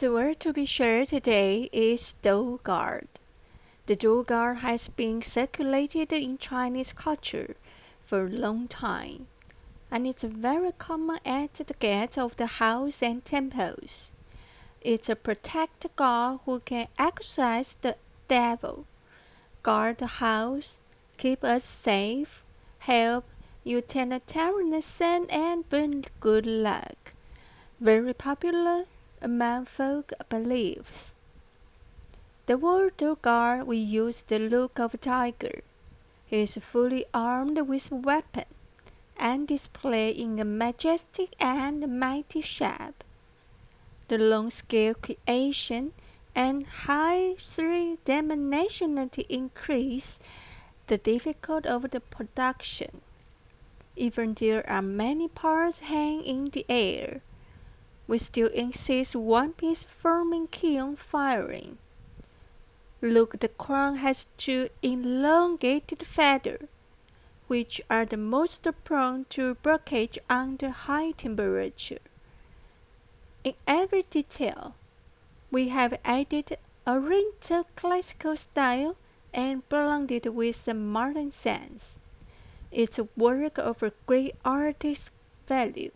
The word to be shared today is Door God. The Door God has been circulated in Chinese culture for a long time, and it's very common at the gates of the house and temples. It's a protector god who can exorcise the devil, guard the house, keep us safe, help utilitarianism, and bring good luck. Very popular among folk beliefs. The word Door God we use the look of a tiger. He is fully armed with weapon and displayed in a majestic and mighty shape. The long-scale creation and high three-dimensionality increase the difficulty of the production. Even there are many parts hanging in the air we still insist one piece forming kiln firing. Look, the crown has two elongated feathers, which are the most prone to breakage under high temperature. In every detail, we have added a Oriental classical style and blended with the modern sense. It's a work of great artistic value.